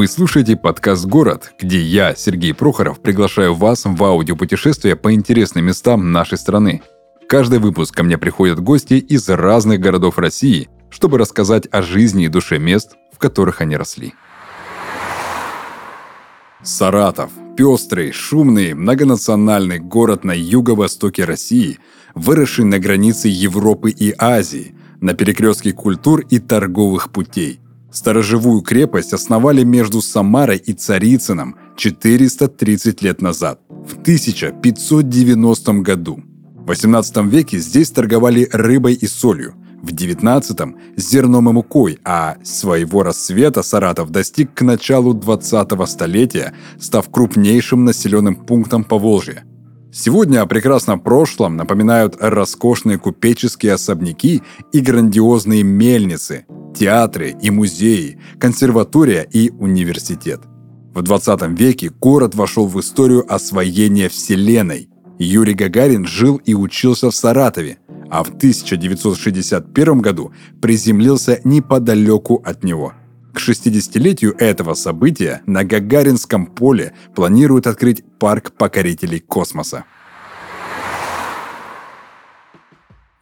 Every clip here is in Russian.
Вы слушаете подкаст «Город», где я, Сергей Прохоров, приглашаю вас в аудиопутешествие по интересным местам нашей страны. Каждый выпуск ко мне приходят гости из разных городов России, чтобы рассказать о жизни и душе мест, в которых они росли. Саратов – пестрый, шумный, многонациональный город на юго-востоке России, выросший на границе Европы и Азии, на перекрестке культур и торговых путей – Сторожевую крепость основали между Самарой и Царицыном 430 лет назад, в 1590 году. В 18 веке здесь торговали рыбой и солью, в 19-м – зерном и мукой, а своего рассвета Саратов достиг к началу 20-го столетия, став крупнейшим населенным пунктом Поволжья – Сегодня о прекрасном прошлом напоминают роскошные купеческие особняки и грандиозные мельницы, театры и музеи, консерватория и университет. В 20 веке город вошел в историю освоения Вселенной. Юрий Гагарин жил и учился в Саратове, а в 1961 году приземлился неподалеку от него – к 60-летию этого события на Гагаринском поле планируют открыть парк покорителей космоса.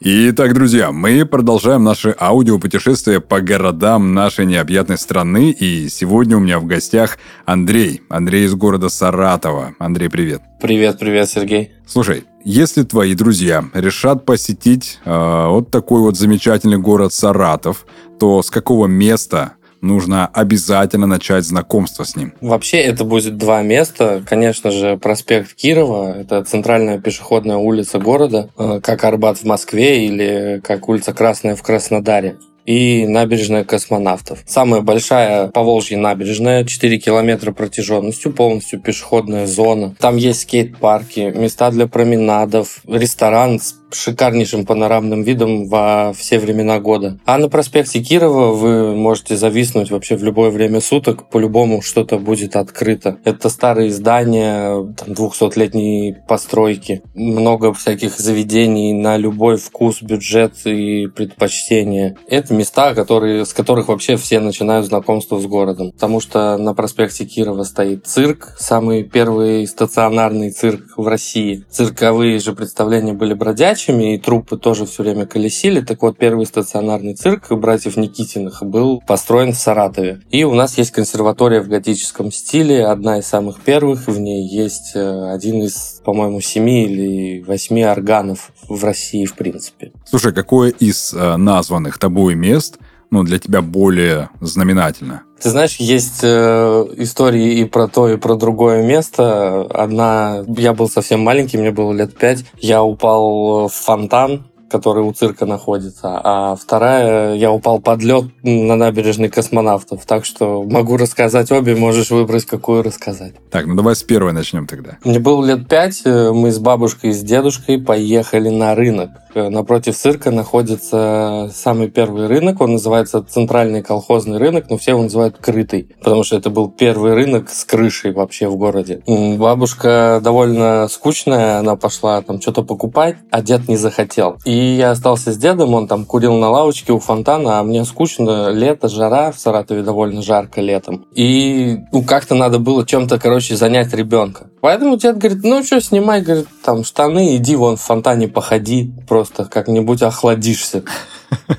Итак, друзья, мы продолжаем наше аудиопутешествие по городам нашей необъятной страны. И сегодня у меня в гостях Андрей. Андрей из города Саратова. Андрей, привет. Привет, привет, Сергей. Слушай, если твои друзья решат посетить э, вот такой вот замечательный город Саратов, то с какого места нужно обязательно начать знакомство с ним? Вообще это будет два места. Конечно же, проспект Кирова, это центральная пешеходная улица города, э, как Арбат в Москве или как улица Красная в Краснодаре и набережная космонавтов. Самая большая по Волжье набережная, 4 километра протяженностью, полностью пешеходная зона. Там есть скейт-парки, места для променадов, ресторан с шикарнейшим панорамным видом во все времена года. А на проспекте Кирова вы можете зависнуть вообще в любое время суток, по-любому что-то будет открыто. Это старые здания, там, 200-летней постройки, много всяких заведений на любой вкус, бюджет и предпочтение. Это места, которые, с которых вообще все начинают знакомство с городом. Потому что на проспекте Кирова стоит цирк, самый первый стационарный цирк в России. Цирковые же представления были бродячие, передачами, и трупы тоже все время колесили. Так вот, первый стационарный цирк братьев Никитиных был построен в Саратове. И у нас есть консерватория в готическом стиле, одна из самых первых. В ней есть э, один из, по-моему, семи или восьми органов в России, в принципе. Слушай, какое из э, названных тобой мест ну, для тебя более знаменательно? Ты знаешь, есть э, истории и про то, и про другое место. Одна, я был совсем маленький, мне было лет пять. Я упал в фонтан который у цирка находится, а вторая я упал под лед на набережной космонавтов, так что могу рассказать обе, можешь выбрать, какую рассказать. Так, ну давай с первой начнем тогда. Мне было лет пять, э, мы с бабушкой и с дедушкой поехали на рынок. Э, напротив цирка находится самый первый рынок, он называется Центральный колхозный рынок, но все его называют Крытый, потому что это был первый рынок с крышей вообще в городе. Бабушка довольно скучная, она пошла там что-то покупать, а дед не захотел. И я остался с дедом, он там курил на лавочке у фонтана, а мне скучно, лето, жара, в Саратове довольно жарко летом. И ну как-то надо было чем-то, короче, занять ребенка. Поэтому дед говорит, ну что, снимай, говорит, там штаны, иди вон в фонтане походи, просто как-нибудь охладишься.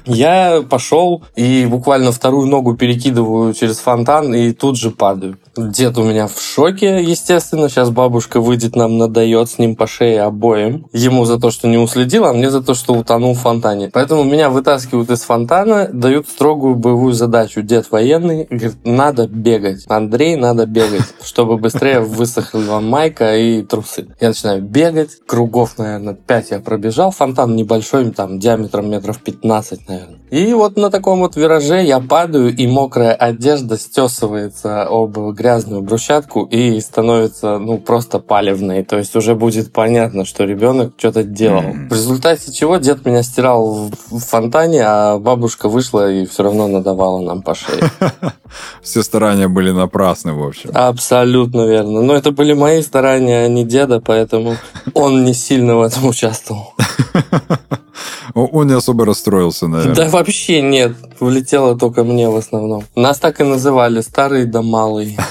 Я пошел и буквально вторую ногу перекидываю через фонтан и тут же падаю. Дед у меня в шоке, естественно. Сейчас бабушка выйдет, нам надает с ним по шее обоим. Ему за то, что не уследил, а мне за то, что утонул в фонтане. Поэтому меня вытаскивают из фонтана, дают строгую боевую задачу. Дед военный говорит, надо бегать. Андрей, надо бегать, чтобы быстрее высохла вам майка и трусы. Я начинаю бегать. Кругов, наверное, 5 я пробежал. Фонтан небольшой, там диаметром метров 15, наверное. И вот на таком вот вираже я падаю, и мокрая одежда стесывается об грязную брусчатку и становится, ну, просто палевной. То есть уже будет понятно, что ребенок что-то делал. В результате чего дед меня стирал в фонтане, а бабушка вышла и все равно надавала нам по шее. Все старания были напрасны, в общем. Абсолютно верно. Но это были мои старания, а не деда, поэтому он не сильно в этом участвовал. Он не особо расстроился, наверное. Вообще нет. Влетело только мне в основном. Нас так и называли, старый да малый.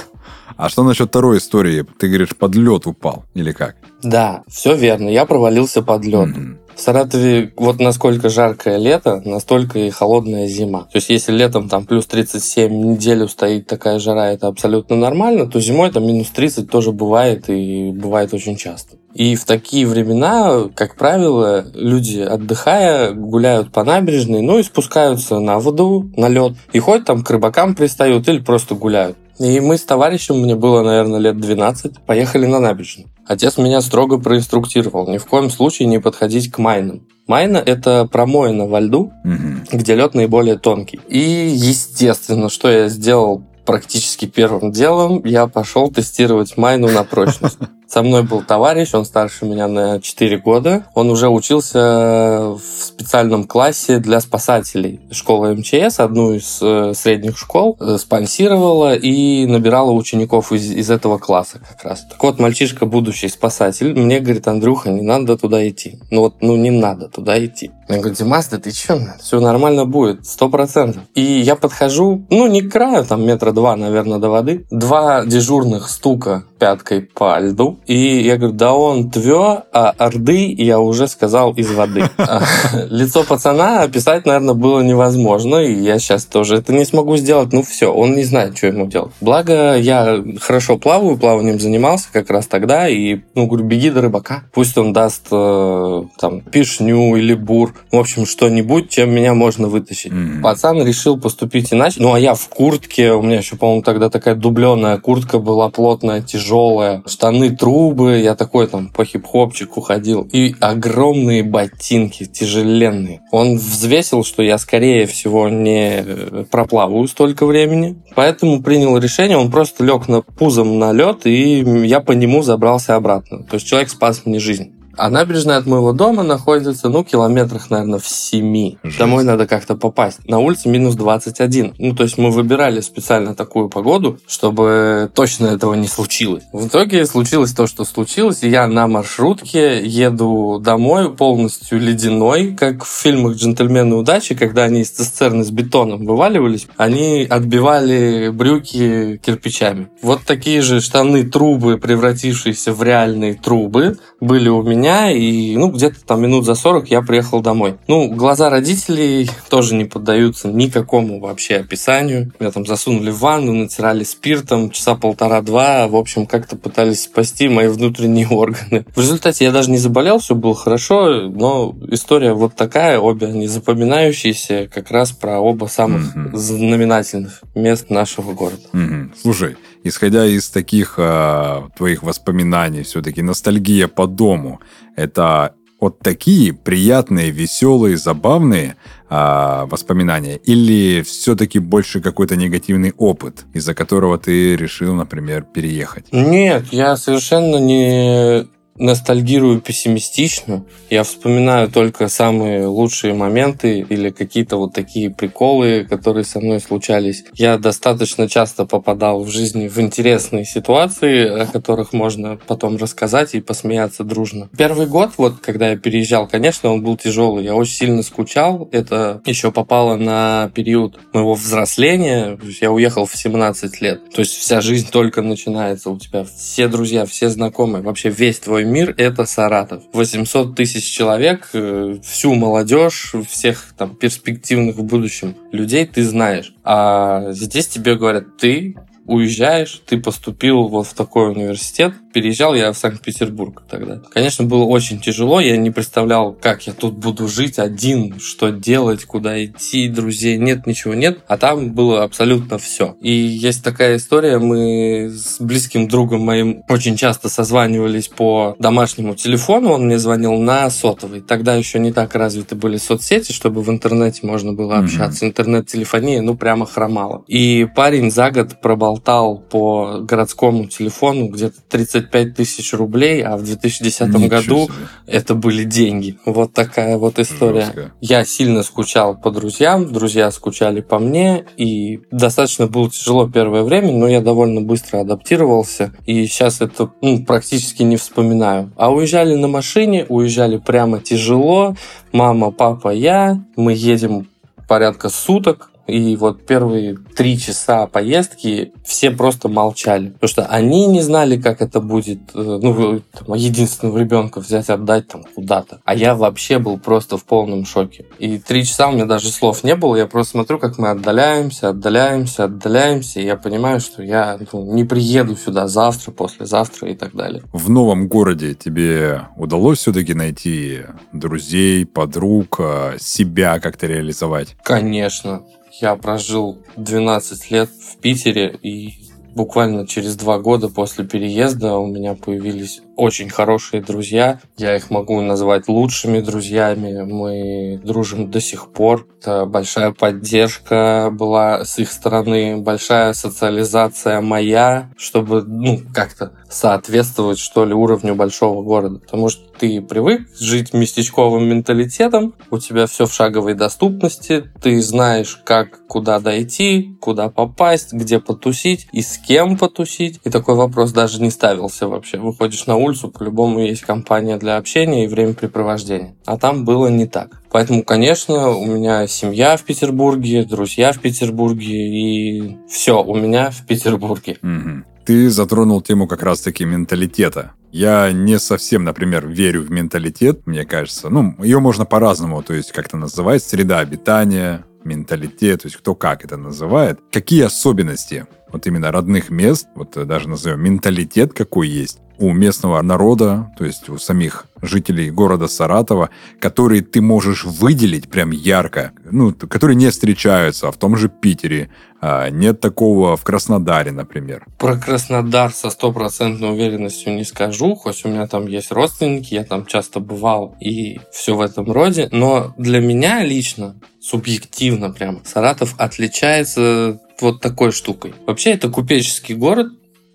А что насчет второй истории? Ты говоришь, под лед упал или как? Да, все верно. Я провалился под лед. Mm-hmm. В Саратове вот насколько жаркое лето, настолько и холодная зима. То есть если летом там плюс 37 неделю стоит такая жара, это абсолютно нормально, то зимой там минус 30 тоже бывает и бывает очень часто. И в такие времена, как правило, люди, отдыхая, гуляют по набережной, ну и спускаются на воду, на лед, и ходят там к рыбакам пристают или просто гуляют. И мы с товарищем, мне было, наверное, лет 12, поехали на набережную. Отец меня строго проинструктировал ни в коем случае не подходить к майнам. Майна – это промоина во льду, угу. где лед наиболее тонкий. И, естественно, что я сделал практически первым делом, я пошел тестировать майну на прочность. Со мной был товарищ, он старше меня на 4 года. Он уже учился в специальном классе для спасателей. Школа МЧС, одну из э, средних школ, э, спонсировала и набирала учеников из, из этого класса как раз. Так вот, мальчишка, будущий спасатель, мне говорит, Андрюха, не надо туда идти. Ну вот, ну не надо туда идти. Я говорю, Димас, да ты че? Все нормально будет, сто процентов. И я подхожу, ну не к краю, там метра два, наверное, до воды. Два дежурных стука пяткой по льду. И я говорю, да он твё, а орды я уже сказал из воды. Лицо пацана описать, наверное, было невозможно, и я сейчас тоже это не смогу сделать. Ну все, он не знает, что ему делать. Благо, я хорошо плаваю, плаванием занимался как раз тогда, и, ну, говорю, беги до рыбака. Пусть он даст э, там пишню или бур, в общем, что-нибудь, чем меня можно вытащить. Mm. Пацан решил поступить иначе. Ну, а я в куртке, у меня еще, по-моему, тогда такая дубленая куртка была плотная, тяжелая штаны трубы, я такой там по хип-хопчику ходил, и огромные ботинки, тяжеленные. Он взвесил, что я, скорее всего, не проплаваю столько времени, поэтому принял решение, он просто лег на пузом на лед, и я по нему забрался обратно. То есть человек спас мне жизнь. А набережная от моего дома находится, ну, километрах, наверное, в 7. Жесть. Домой надо как-то попасть. На улице минус 21. Ну, то есть мы выбирали специально такую погоду, чтобы точно этого не случилось. В итоге случилось то, что случилось, я на маршрутке еду домой полностью ледяной, как в фильмах «Джентльмены удачи», когда они из цистерны с бетоном вываливались, они отбивали брюки кирпичами. Вот такие же штаны трубы, превратившиеся в реальные трубы, были у меня и ну, где-то там минут за 40 я приехал домой. Ну, глаза родителей тоже не поддаются никакому вообще описанию. Меня там засунули в ванну, натирали спиртом, часа полтора-два, в общем, как-то пытались спасти мои внутренние органы. В результате я даже не заболел, все было хорошо, но история вот такая, обе они запоминающиеся, как раз про оба самых mm-hmm. знаменательных мест нашего города. Mm-hmm. Слушай, исходя из таких э, твоих воспоминаний, все-таки ностальгия по дому, это вот такие приятные, веселые, забавные а, воспоминания, или все-таки больше какой-то негативный опыт, из-за которого ты решил, например, переехать? Нет, я совершенно не ностальгирую пессимистично. Я вспоминаю только самые лучшие моменты или какие-то вот такие приколы, которые со мной случались. Я достаточно часто попадал в жизни в интересные ситуации, о которых можно потом рассказать и посмеяться дружно. Первый год, вот когда я переезжал, конечно, он был тяжелый. Я очень сильно скучал. Это еще попало на период моего взросления. Я уехал в 17 лет. То есть вся жизнь только начинается. У тебя все друзья, все знакомые, вообще весь твой мир — это Саратов. 800 тысяч человек, э, всю молодежь, всех там перспективных в будущем людей ты знаешь. А здесь тебе говорят, ты уезжаешь, ты поступил вот в такой университет. Переезжал я в Санкт-Петербург тогда. Конечно, было очень тяжело, я не представлял, как я тут буду жить один, что делать, куда идти, друзей нет, ничего нет. А там было абсолютно все. И есть такая история, мы с близким другом моим очень часто созванивались по домашнему телефону, он мне звонил на сотовый. Тогда еще не так развиты были соцсети, чтобы в интернете можно было общаться. Mm-hmm. Интернет-телефония, ну, прямо хромала. И парень за год пробовал болтал по городскому телефону где-то 35 тысяч рублей, а в 2010 Ничего году себе. это были деньги. Вот такая вот история. Жестко. Я сильно скучал по друзьям, друзья скучали по мне, и достаточно было тяжело первое время, но я довольно быстро адаптировался, и сейчас это ну, практически не вспоминаю. А уезжали на машине, уезжали прямо тяжело, мама, папа, я, мы едем порядка суток, и вот первые три часа поездки все просто молчали. Потому что они не знали, как это будет, э, ну, там, единственного ребенка взять, отдать там куда-то. А я вообще был просто в полном шоке. И три часа у меня даже слов не было. Я просто смотрю, как мы отдаляемся, отдаляемся, отдаляемся. И я понимаю, что я ну, не приеду сюда завтра, послезавтра и так далее. В новом городе тебе удалось все-таки найти друзей, подруг, э, себя как-то реализовать? Конечно. Я прожил 12 лет в Питере, и буквально через два года после переезда у меня появились очень хорошие друзья. Я их могу назвать лучшими друзьями. Мы дружим до сих пор. Это большая поддержка была с их стороны, большая социализация моя, чтобы ну, как-то соответствовать, что ли, уровню большого города. Потому что ты привык жить местечковым менталитетом, у тебя все в шаговой доступности, ты знаешь, как куда дойти, куда попасть, где потусить и с кем потусить. И такой вопрос даже не ставился вообще. Выходишь на улицу, улицу по-любому есть компания для общения и времяпрепровождения. А там было не так. Поэтому, конечно, у меня семья в Петербурге, друзья в Петербурге и все у меня в Петербурге. Угу. Ты затронул тему как раз-таки менталитета. Я не совсем, например, верю в менталитет, мне кажется. Ну, ее можно по-разному, то есть как-то называть, среда обитания, менталитет, то есть кто как это называет. Какие особенности вот именно родных мест, вот даже назовем менталитет какой есть, у местного народа, то есть у самих жителей города Саратова, которые ты можешь выделить прям ярко, ну, которые не встречаются, в том же Питере. А нет такого в Краснодаре, например. Про Краснодар со стопроцентной уверенностью не скажу, хоть у меня там есть родственники, я там часто бывал и все в этом роде, но для меня лично, субъективно прям, Саратов отличается вот такой штукой. Вообще это купеческий город,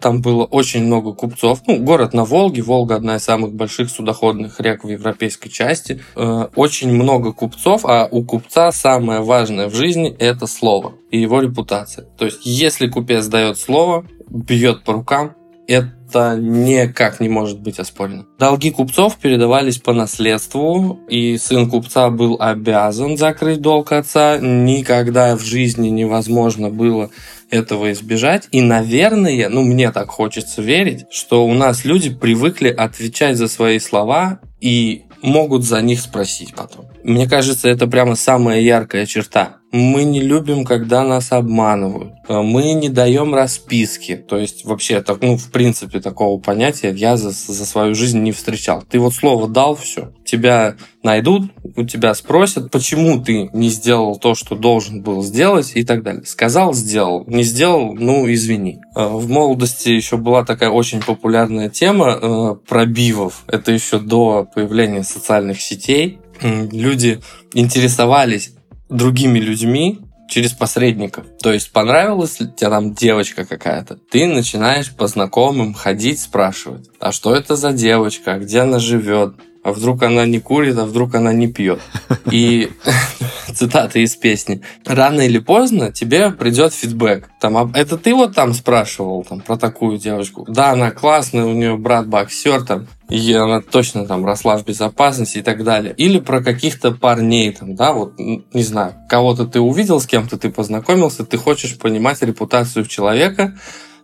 там было очень много купцов. Ну, город на Волге. Волга одна из самых больших судоходных рек в европейской части. Э, очень много купцов, а у купца самое важное в жизни – это слово и его репутация. То есть, если купец дает слово, бьет по рукам, это никак не может быть оспорено. Долги купцов передавались по наследству, и сын купца был обязан закрыть долг отца. Никогда в жизни невозможно было этого избежать. И, наверное, ну, мне так хочется верить, что у нас люди привыкли отвечать за свои слова и могут за них спросить потом. Мне кажется, это прямо самая яркая черта. Мы не любим, когда нас обманывают. Мы не даем расписки. То есть вообще, так, ну, в принципе, такого понятия я за, за свою жизнь не встречал. Ты вот слово дал, все. Тебя найдут, у тебя спросят, почему ты не сделал то, что должен был сделать и так далее. Сказал, сделал. Не сделал, ну, извини. Э, в молодости еще была такая очень популярная тема э, пробивов. Это еще до появления социальных сетей. Люди интересовались другими людьми через посредников. То есть понравилась ли тебе там девочка какая-то, ты начинаешь по знакомым ходить, спрашивать, а что это за девочка, где она живет, а вдруг она не курит, а вдруг она не пьет. И цитаты из песни. Рано или поздно тебе придет фидбэк. Там, «А это ты вот там спрашивал там, про такую девочку? Да, она классная, у нее брат боксер, там, и она точно там росла в безопасности и так далее. Или про каких-то парней, там, да, вот, не знаю, кого-то ты увидел, с кем-то ты познакомился, ты хочешь понимать репутацию человека,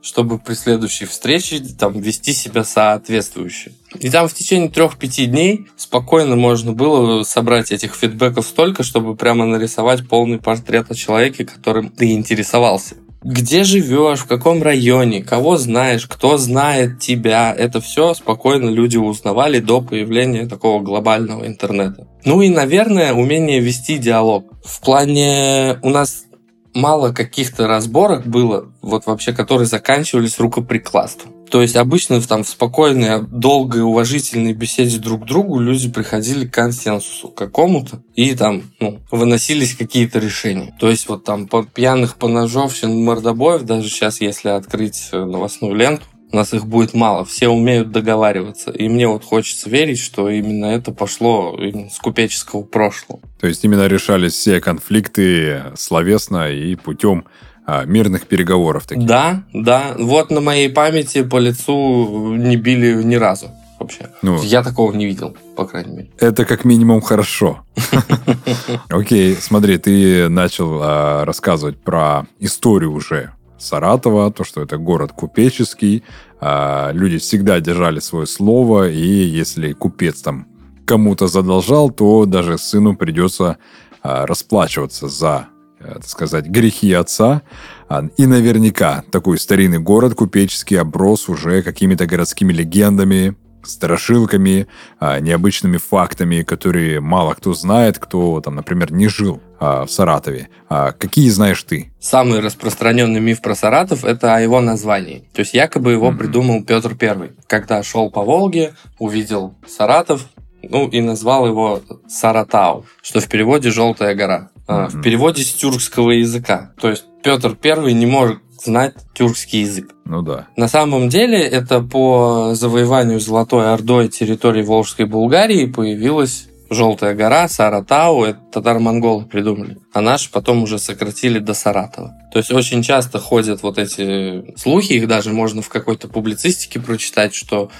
чтобы при следующей встрече там вести себя соответствующе. И там в течение трех-пяти дней спокойно можно было собрать этих фидбэков столько, чтобы прямо нарисовать полный портрет о человеке, которым ты интересовался. Где живешь, в каком районе, кого знаешь, кто знает тебя, это все спокойно люди узнавали до появления такого глобального интернета. Ну и, наверное, умение вести диалог. В плане у нас мало каких-то разборок было, вот вообще, которые заканчивались рукоприкладством. То есть обычно там в спокойной, долгой, уважительной беседе друг к другу люди приходили к консенсусу какому-то и там ну, выносились какие-то решения. То есть вот там по пьяных поножовщин, мордобоев, даже сейчас если открыть новостную ленту, у нас их будет мало, все умеют договариваться. И мне вот хочется верить, что именно это пошло с купеческого прошлого. То есть именно решались все конфликты словесно и путем а, мирных переговоров. Таких. Да, да. Вот на моей памяти по лицу не били ни разу вообще. Ну, Я такого не видел, по крайней мере. Это как минимум хорошо. Окей, смотри, ты начал а, рассказывать про историю уже Саратова, то, что это город купеческий, а, люди всегда держали свое слово, и если купец там кому-то задолжал, то даже сыну придется а, расплачиваться за, э, так сказать, грехи отца. А, и наверняка такой старинный город купеческий оброс уже какими-то городскими легендами, страшилками, а, необычными фактами, которые мало кто знает, кто там, например, не жил а, в Саратове. А какие знаешь ты? Самый распространенный миф про Саратов – это о его названии. То есть якобы его mm-hmm. придумал Петр Первый, когда шел по Волге, увидел Саратов, ну и назвал его Саратау, что в переводе «желтая гора». Mm-hmm. В переводе с тюркского языка. То есть Петр Первый не может знать тюркский язык. Ну да. На самом деле это по завоеванию Золотой Ордой территории Волжской Булгарии появилась Желтая гора, Саратау, это татаро-монголы придумали. А наши потом уже сократили до Саратова. То есть очень часто ходят вот эти слухи, их даже можно в какой-то публицистике прочитать, что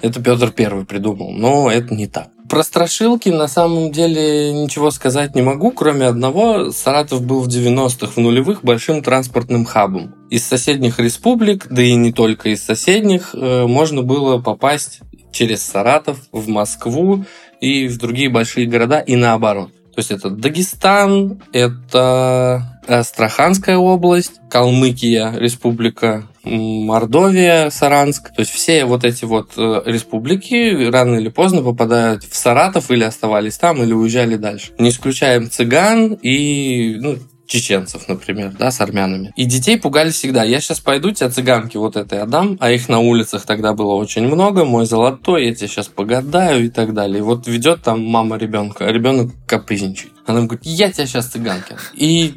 это Петр Первый придумал, но это не так. Про страшилки на самом деле ничего сказать не могу, кроме одного. Саратов был в 90-х, в нулевых, большим транспортным хабом. Из соседних республик, да и не только из соседних, э, можно было попасть через Саратов в Москву и в другие большие города и наоборот. То есть это Дагестан, это Астраханская область, Калмыкия, республика, Мордовия, Саранск. То есть все вот эти вот э, республики рано или поздно попадают в Саратов или оставались там, или уезжали дальше. Не исключаем цыган и ну, чеченцев, например, да, с армянами. И детей пугали всегда. Я сейчас пойду, тебя цыганки вот этой отдам, а их на улицах тогда было очень много, мой золотой, я тебе сейчас погадаю и так далее. И вот ведет там мама ребенка, а ребенок капризничает. Она говорит, я тебя сейчас цыганки. И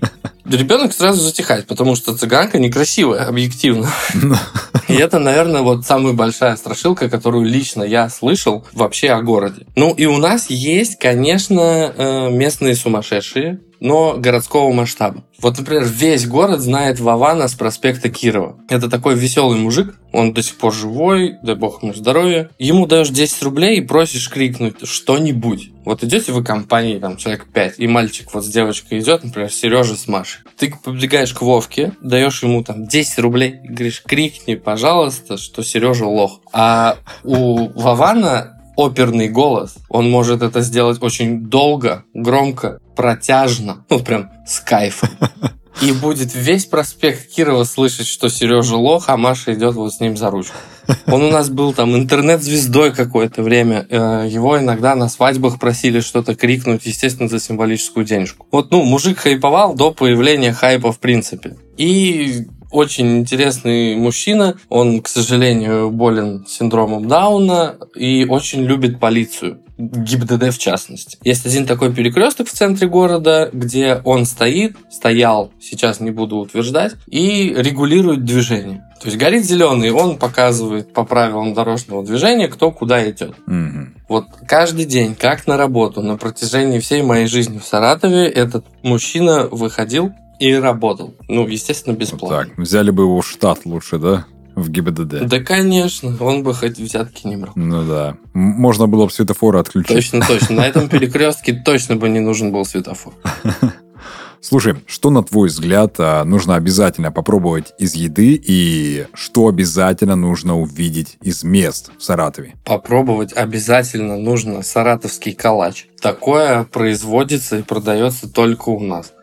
ребенок сразу затихает, потому что цыганка некрасивая, объективно. И это, наверное, вот самая большая страшилка, которую лично я слышал вообще о городе. Ну и у нас есть, конечно, э, местные сумасшедшие, но городского масштаба. Вот, например, весь город знает Вавана с проспекта Кирова. Это такой веселый мужик, он до сих пор живой, дай бог ему здоровья. Ему даешь 10 рублей и просишь крикнуть что-нибудь. Вот идете вы компании, там, человек 5, и мальчик вот с девочкой идет, например, Сережа с Машей. Ты побегаешь к Вовке, даешь ему там 10 рублей, и говоришь, крикни, пожалуйста, что Сережа лох. А у Вавана оперный голос. Он может это сделать очень долго, громко, протяжно, ну прям с кайфом. И будет весь проспект Кирова слышать, что Сережа лох, а Маша идет вот с ним за ручку. Он у нас был там интернет-звездой какое-то время. Э, его иногда на свадьбах просили что-то крикнуть, естественно, за символическую денежку. Вот, ну, мужик хайповал до появления хайпа в принципе. И очень интересный мужчина. Он, к сожалению, болен синдромом Дауна и очень любит полицию. ГИБДД в частности. Есть один такой перекресток в центре города, где он стоит, стоял, сейчас не буду утверждать, и регулирует движение. То есть горит зеленый, он показывает по правилам дорожного движения, кто куда идет. Mm-hmm. Вот каждый день, как на работу, на протяжении всей моей жизни в Саратове, этот мужчина выходил и работал. Ну, естественно, бесплатно. Вот так, взяли бы его в штат лучше, да? В ГИБДД. Да, конечно. Он бы хоть взятки не брал. Ну да. Можно было бы светофоры отключить. Точно, точно. На этом перекрестке точно бы не нужен был светофор. Слушай, что, на твой взгляд, а, нужно обязательно попробовать из еды и что обязательно нужно увидеть из мест в Саратове? Попробовать обязательно нужно саратовский калач. Такое производится и продается только у нас.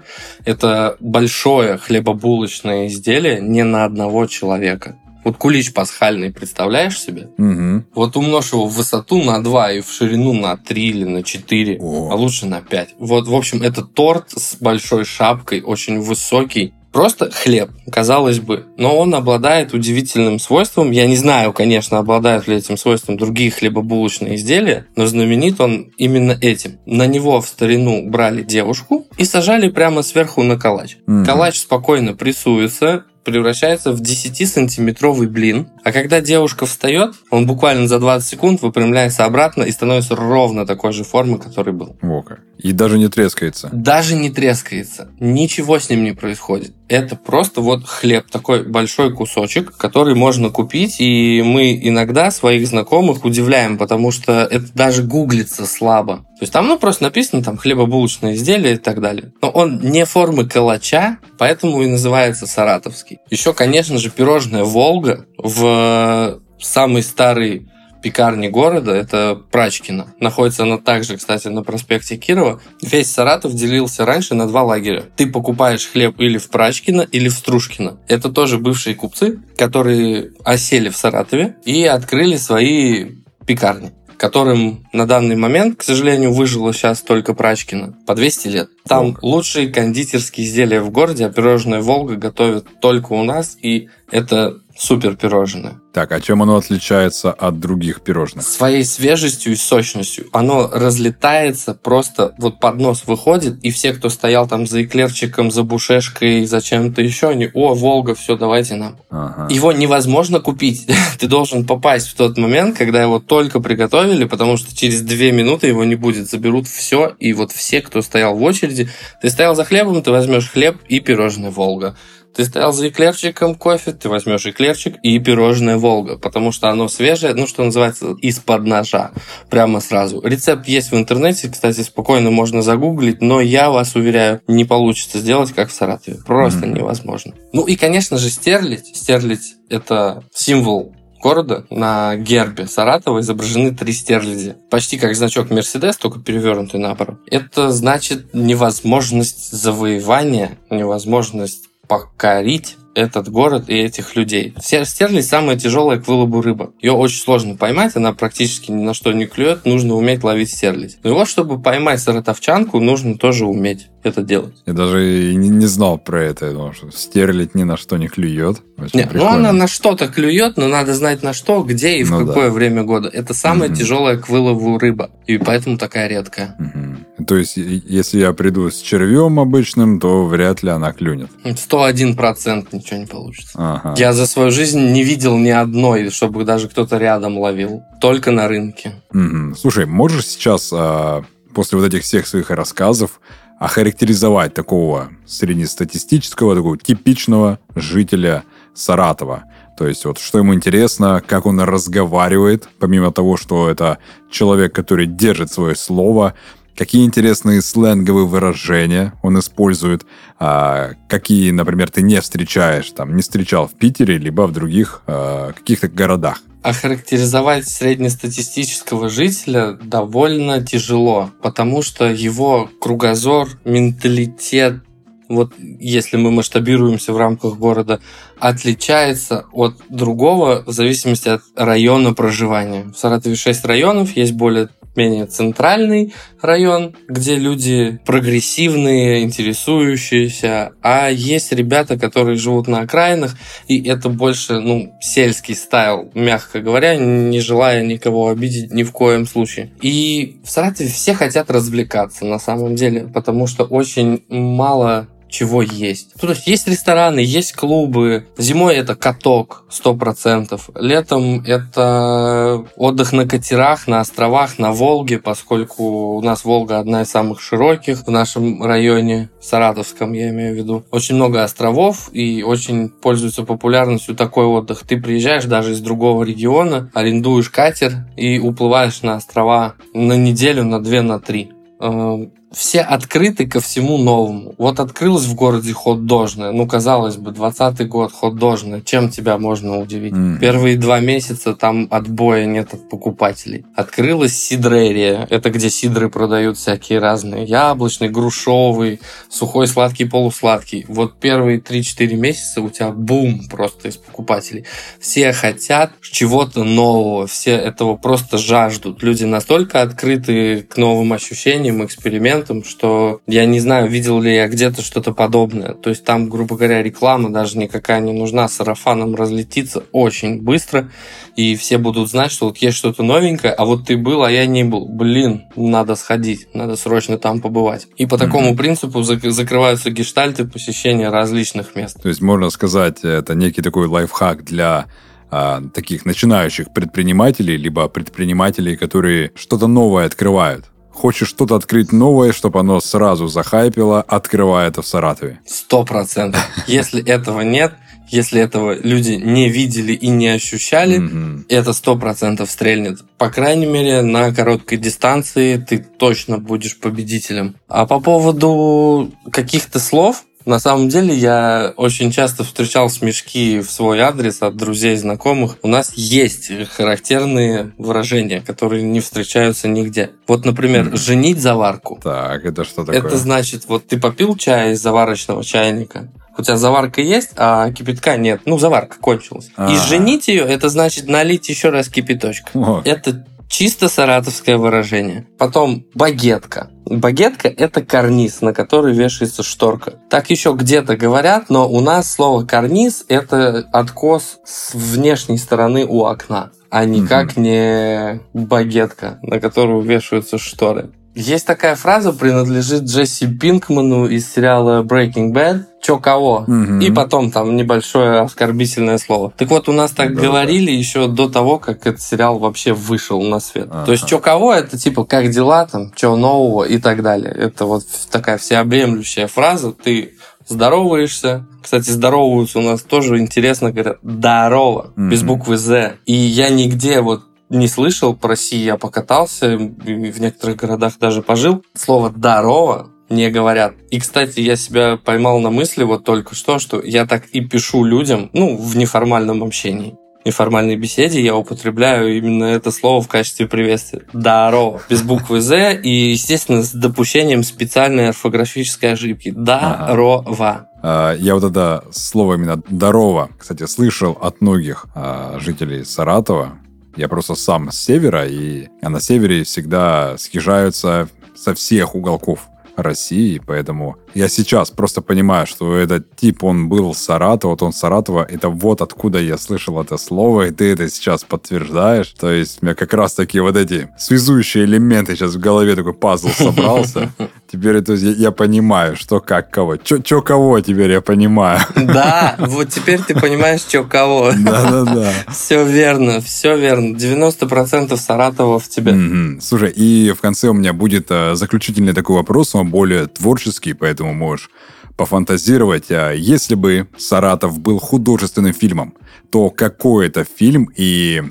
Это большое хлебобулочное изделие не на одного человека. Вот кулич пасхальный, представляешь себе? Угу. Вот умножь его в высоту на 2 и в ширину на 3 или на 4, О. а лучше на 5. Вот, в общем, это торт с большой шапкой, очень высокий. Просто хлеб, казалось бы. Но он обладает удивительным свойством. Я не знаю, конечно, обладают ли этим свойством другие хлебобулочные изделия, но знаменит он именно этим. На него в старину брали девушку и сажали прямо сверху на калач. Mm-hmm. Калач спокойно прессуется, превращается в 10-сантиметровый блин, А когда девушка встает, он буквально за 20 секунд выпрямляется обратно и становится ровно такой же формы, который был. Во как. И даже не трескается. Даже не трескается. Ничего с ним не происходит. Это просто вот хлеб, такой большой кусочек, который можно купить, и мы иногда своих знакомых удивляем, потому что это даже гуглится слабо. То есть там ну, просто написано там хлебобулочное изделие и так далее. Но он не формы калача, поэтому и называется саратовский. Еще, конечно же, пирожное «Волга» в самый старый пекарни города, это Прачкина. Находится она также, кстати, на проспекте Кирова. Весь Саратов делился раньше на два лагеря. Ты покупаешь хлеб или в Прачкино, или в Стружкино. Это тоже бывшие купцы, которые осели в Саратове и открыли свои пекарни которым на данный момент, к сожалению, выжило сейчас только Прачкина, по 200 лет. Там Волга. лучшие кондитерские изделия в городе, а пирожное «Волга» готовят только у нас, и это супер пирожное. Так, а чем оно отличается от других пирожных? Своей свежестью и сочностью. Оно разлетается, просто вот под нос выходит, и все, кто стоял там за эклерчиком, за бушешкой, за чем-то еще, они, о, Волга, все, давайте нам. Ага. Его невозможно купить. Ты должен попасть в тот момент, когда его только приготовили, потому что через две минуты его не будет. Заберут все, и вот все, кто стоял в очереди, ты стоял за хлебом, ты возьмешь хлеб и пирожное Волга. Ты стоял за эклерчиком кофе, ты возьмешь эклерчик и пирожное Волга, потому что оно свежее, ну, что называется, из-под ножа, прямо сразу. Рецепт есть в интернете, кстати, спокойно можно загуглить, но я вас уверяю, не получится сделать, как в Саратове. Просто mm-hmm. невозможно. Ну и, конечно же, стерлить. Стерлить – это символ города на гербе Саратова изображены три стерляди. Почти как значок Мерседес, только перевернутый наоборот. Это значит невозможность завоевания, невозможность покорить этот город и этих людей. Стерлядь самая тяжелая к вылову рыба. Ее очень сложно поймать, она практически ни на что не клюет, нужно уметь ловить стерлядь. Но вот, чтобы поймать саратовчанку, нужно тоже уметь это делать. Я даже и не, не знал про это. Думал, что стерлядь ни на что не клюет. Нет, ну она на что-то клюет, но надо знать на что, где и в ну, какое да. время года. Это самая угу. тяжелая к вылову рыба. И поэтому такая редкая. Угу. То есть, если я приду с червем обычным, то вряд ли она клюнет. 101% ничего не получится. Ага. Я за свою жизнь не видел ни одной, чтобы даже кто-то рядом ловил. Только на рынке. Угу. Слушай, можешь сейчас, а, после вот этих всех своих рассказов, охарактеризовать такого среднестатистического, такого типичного жителя Саратова. То есть вот что ему интересно, как он разговаривает, помимо того, что это человек, который держит свое слово, какие интересные сленговые выражения он использует, а, какие, например, ты не встречаешь, там, не встречал в Питере, либо в других а, каких-то городах. Охарактеризовать среднестатистического жителя довольно тяжело, потому что его кругозор, менталитет, вот если мы масштабируемся в рамках города, отличается от другого в зависимости от района проживания. В Саратове 6 районов, есть более менее центральный район, где люди прогрессивные, интересующиеся, а есть ребята, которые живут на окраинах, и это больше, ну, сельский стайл, мягко говоря, не желая никого обидеть ни в коем случае. И в Саратове все хотят развлекаться на самом деле, потому что очень мало чего есть. Ну, то есть есть рестораны, есть клубы. Зимой это каток, сто процентов. Летом это отдых на катерах, на островах, на Волге, поскольку у нас Волга одна из самых широких в нашем районе, Саратовском, я имею в виду. Очень много островов и очень пользуется популярностью такой отдых. Ты приезжаешь даже из другого региона, арендуешь катер и уплываешь на острова на неделю, на две, на три эм, все открыты ко всему новому. Вот открылась в городе хот-дожная. Ну, казалось бы, 20 год хот-дожная. Чем тебя можно удивить? Mm. Первые два месяца там отбоя нет от покупателей. Открылась сидрерия. Это где сидры продают всякие разные. Яблочный, грушовый, сухой, сладкий, полусладкий. Вот первые 3-4 месяца у тебя бум просто из покупателей. Все хотят чего-то нового. Все этого просто жаждут. Люди настолько открыты к новым ощущениям, экспериментам, моментом, что я не знаю, видел ли я где-то что-то подобное. То есть там, грубо говоря, реклама даже никакая не нужна, сарафаном разлетится очень быстро, и все будут знать, что вот есть что-то новенькое, а вот ты был, а я не был. Блин, надо сходить, надо срочно там побывать. И по такому mm-hmm. принципу закрываются гештальты посещения различных мест. То есть, можно сказать, это некий такой лайфхак для а, таких начинающих предпринимателей, либо предпринимателей, которые что-то новое открывают. Хочешь что-то открыть новое, чтобы оно сразу захайпило, открывай это в Саратове. Сто процентов. Если этого нет, если этого люди не видели и не ощущали, mm-hmm. это сто процентов стрельнет. По крайней мере, на короткой дистанции ты точно будешь победителем. А по поводу каких-то слов, на самом деле я очень часто встречал смешки в свой адрес от друзей и знакомых. У нас есть характерные выражения, которые не встречаются нигде. Вот, например. «женить заварку». Так, это что такое? Это значит, вот ты попил чай из заварочного чайника, у тебя заварка есть, а кипятка нет. Ну, заварка кончилась. А-а-а. И женить ее, это значит налить еще раз кипяточка. О. Это чисто саратовское выражение. Потом багетка. Багетка – это карниз, на который вешается шторка. Так еще где-то говорят, но у нас слово карниз – это откос с внешней стороны у окна, а никак угу. не багетка, на которую вешаются шторы. Есть такая фраза, принадлежит Джесси Пинкману из сериала Breaking Bad. Чё кого? Угу. И потом там небольшое оскорбительное слово. Так вот, у нас так да, говорили да. еще до того, как этот сериал вообще вышел на свет. Ага. То есть, чё кого, это типа как дела там, чё нового и так далее. Это вот такая всеобъемлющая фраза. Ты здороваешься. Кстати, здороваются у нас тоже интересно говорят «здорово», mm без буквы «з». И я нигде вот не слышал про России, я покатался, в некоторых городах даже пожил. Слово «здорово» не говорят. И, кстати, я себя поймал на мысли вот только что, что я так и пишу людям, ну, в неформальном общении неформальной беседе я употребляю именно это слово в качестве приветствия. Даро. Без буквы «з» и, естественно, с допущением специальной орфографической ошибки. Дарова. Я вот это слово именно «дарова», кстати, слышал от многих а, жителей Саратова, я просто сам с севера, и а на севере всегда съезжаются со всех уголков России, поэтому я сейчас просто понимаю, что этот тип, он был с Саратова, вот он с Саратова, это вот откуда я слышал это слово, и ты это сейчас подтверждаешь. То есть у меня как раз таки вот эти связующие элементы сейчас в голове такой пазл собрался. Теперь это я понимаю, что как кого. Чё, кого теперь я понимаю. Да, вот теперь ты понимаешь, чё кого. Да-да-да. Все верно, все верно. 90% Саратова в тебе. Слушай, и в конце у меня будет э, заключительный такой вопрос, он более творческий, поэтому можешь пофантазировать. А если бы «Саратов» был художественным фильмом, то какой это фильм и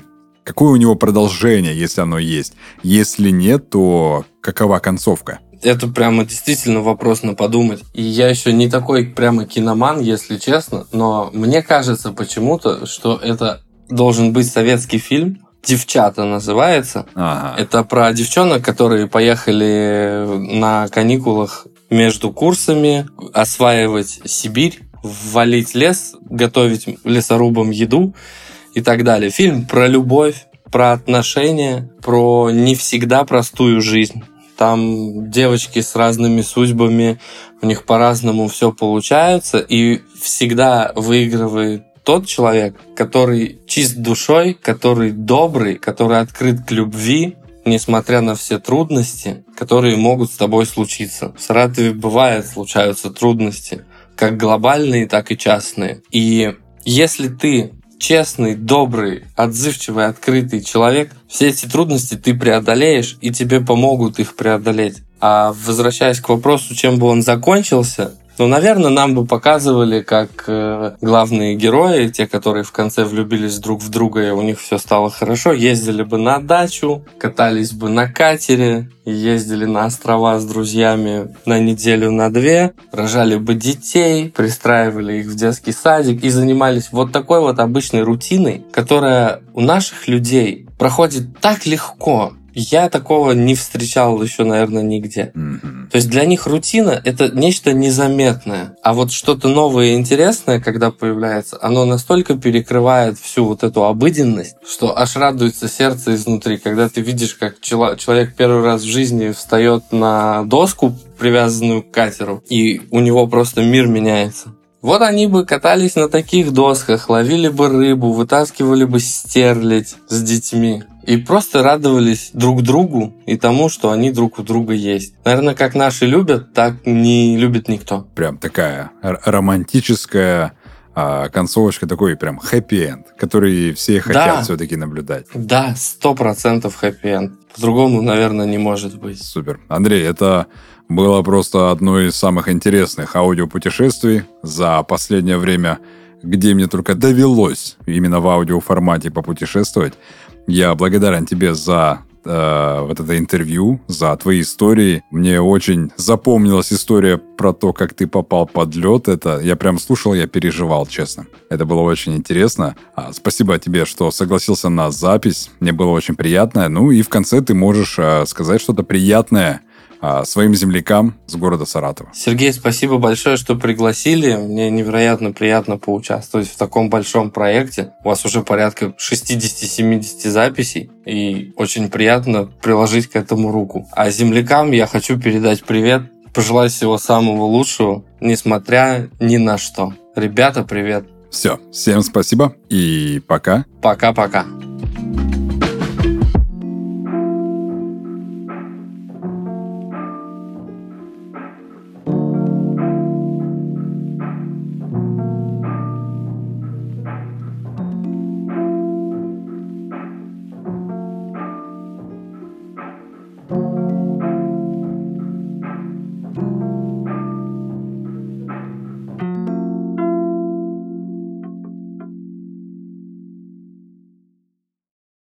какое у него продолжение, если оно есть? Если нет, то какова концовка? Это прямо действительно вопрос на подумать. И я еще не такой прямо киноман, если честно, но мне кажется почему-то, что это должен быть советский фильм, «Девчата» называется. Ага. Это про девчонок, которые поехали на каникулах между курсами осваивать Сибирь, валить лес, готовить лесорубам еду и так далее. Фильм про любовь, про отношения, про не всегда простую жизнь. Там девочки с разными судьбами, у них по-разному все получается, и всегда выигрывает тот человек, который чист душой, который добрый, который открыт к любви, несмотря на все трудности, которые могут с тобой случиться. В Саратове бывает, случаются трудности, как глобальные, так и частные. И если ты честный, добрый, отзывчивый, открытый человек, все эти трудности ты преодолеешь, и тебе помогут их преодолеть. А возвращаясь к вопросу, чем бы он закончился, ну, наверное, нам бы показывали, как э, главные герои, те, которые в конце влюбились друг в друга, и у них все стало хорошо, ездили бы на дачу, катались бы на катере, ездили на острова с друзьями на неделю, на две, рожали бы детей, пристраивали их в детский садик и занимались вот такой вот обычной рутиной, которая у наших людей проходит так легко, я такого не встречал еще, наверное, нигде. Mm-hmm. То есть для них рутина это нечто незаметное. А вот что-то новое и интересное, когда появляется, оно настолько перекрывает всю вот эту обыденность, что аж радуется сердце изнутри, когда ты видишь, как человек первый раз в жизни встает на доску, привязанную к катеру, и у него просто мир меняется. Вот они бы катались на таких досках, ловили бы рыбу, вытаскивали бы стерлить с детьми и просто радовались друг другу и тому, что они друг у друга есть. Наверное, как наши любят, так не любит никто. Прям такая романтическая а, концовочка такой прям хэппи-энд, который все хотят Да. все-таки наблюдать. Да, сто процентов хэппи-энд. По-другому, наверное, не может быть. Супер. Андрей, это было просто одно из самых интересных аудиопутешествий за последнее время, где мне только довелось именно в аудиоформате попутешествовать. Я благодарен тебе за э, вот это интервью, за твои истории. Мне очень запомнилась история про то, как ты попал под лед. Это я прям слушал, я переживал, честно. Это было очень интересно. А, спасибо тебе, что согласился на запись. Мне было очень приятно. Ну и в конце ты можешь э, сказать что-то приятное своим землякам с города Саратова. Сергей, спасибо большое, что пригласили. Мне невероятно приятно поучаствовать в таком большом проекте. У вас уже порядка 60-70 записей, и очень приятно приложить к этому руку. А землякам я хочу передать привет, пожелать всего самого лучшего, несмотря ни на что. Ребята, привет. Все, всем спасибо и пока. Пока-пока.